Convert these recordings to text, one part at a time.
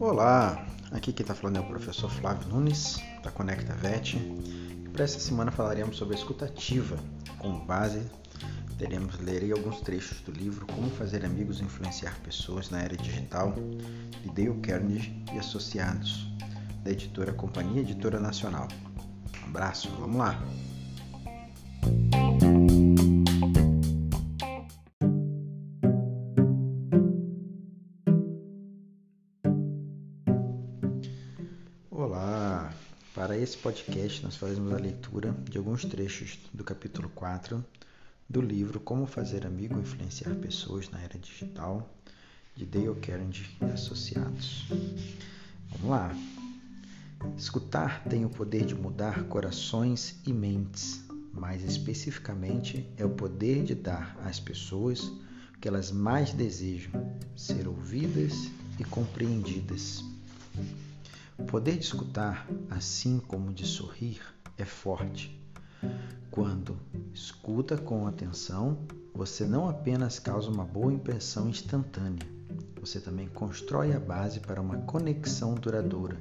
Olá, aqui quem está falando é o professor Flávio Nunes, da Conecta Vet. Para essa semana falaremos sobre a escutativa. Com base, teremos ler alguns trechos do livro Como Fazer Amigos e Influenciar Pessoas na Era Digital, de Dale Carnegie e Associados, da editora Companhia Editora Nacional. Um abraço, vamos lá! Para esse podcast, nós faremos a leitura de alguns trechos do capítulo 4 do livro Como Fazer Amigo Influenciar Pessoas na Era Digital, de Dale Carnegie e Associados. Vamos lá! Escutar tem o poder de mudar corações e mentes. Mais especificamente, é o poder de dar às pessoas o que elas mais desejam: ser ouvidas e compreendidas. O poder de escutar, assim como de sorrir, é forte. Quando escuta com atenção, você não apenas causa uma boa impressão instantânea, você também constrói a base para uma conexão duradoura.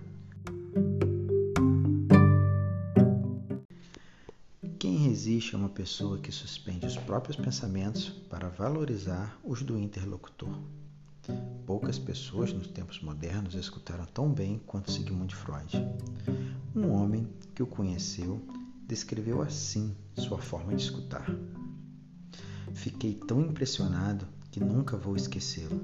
Quem resiste a uma pessoa que suspende os próprios pensamentos para valorizar os do interlocutor? Poucas pessoas nos tempos modernos escutaram tão bem quanto Sigmund Freud. Um homem que o conheceu descreveu assim sua forma de escutar. Fiquei tão impressionado que nunca vou esquecê-lo.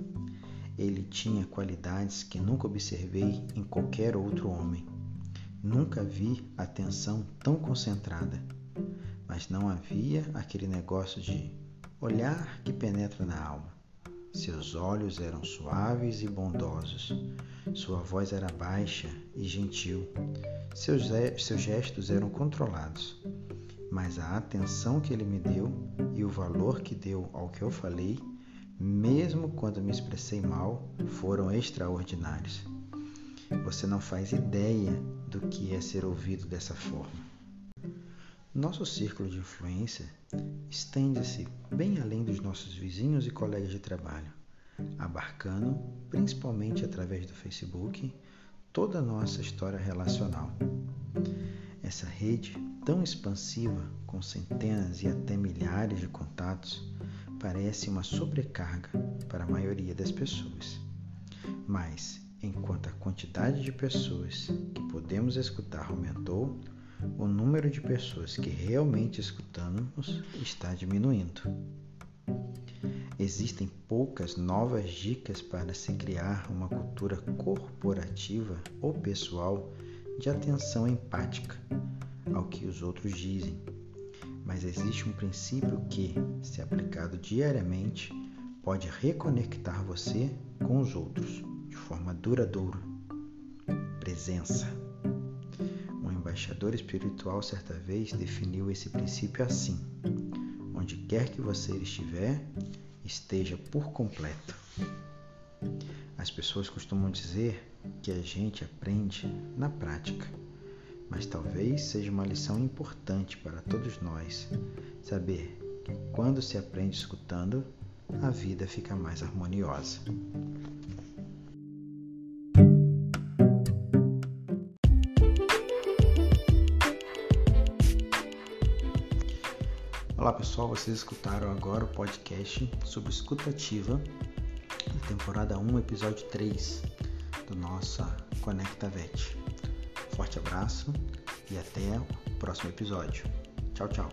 Ele tinha qualidades que nunca observei em qualquer outro homem. Nunca vi atenção tão concentrada, mas não havia aquele negócio de olhar que penetra na alma. Seus olhos eram suaves e bondosos. Sua voz era baixa e gentil. Seus, seus gestos eram controlados. Mas a atenção que ele me deu e o valor que deu ao que eu falei, mesmo quando me expressei mal, foram extraordinários. Você não faz ideia do que é ser ouvido dessa forma. Nosso círculo de influência estende-se bem além dos nossos vizinhos e colegas de trabalho, abarcando, principalmente através do Facebook, toda a nossa história relacional. Essa rede tão expansiva, com centenas e até milhares de contatos, parece uma sobrecarga para a maioria das pessoas. Mas, enquanto a quantidade de pessoas que podemos escutar aumentou, o número de pessoas que realmente escutamos está diminuindo. Existem poucas novas dicas para se criar uma cultura corporativa ou pessoal de atenção empática ao que os outros dizem. Mas existe um princípio que, se aplicado diariamente, pode reconectar você com os outros de forma duradoura. Presença embaixador espiritual certa vez definiu esse princípio assim: onde quer que você estiver, esteja por completo. As pessoas costumam dizer que a gente aprende na prática, mas talvez seja uma lição importante para todos nós saber que quando se aprende escutando, a vida fica mais harmoniosa. Olá pessoal, vocês escutaram agora o podcast sobre escutativa, temporada 1, episódio 3 do nossa Conecta Vet. Forte abraço e até o próximo episódio. Tchau, tchau.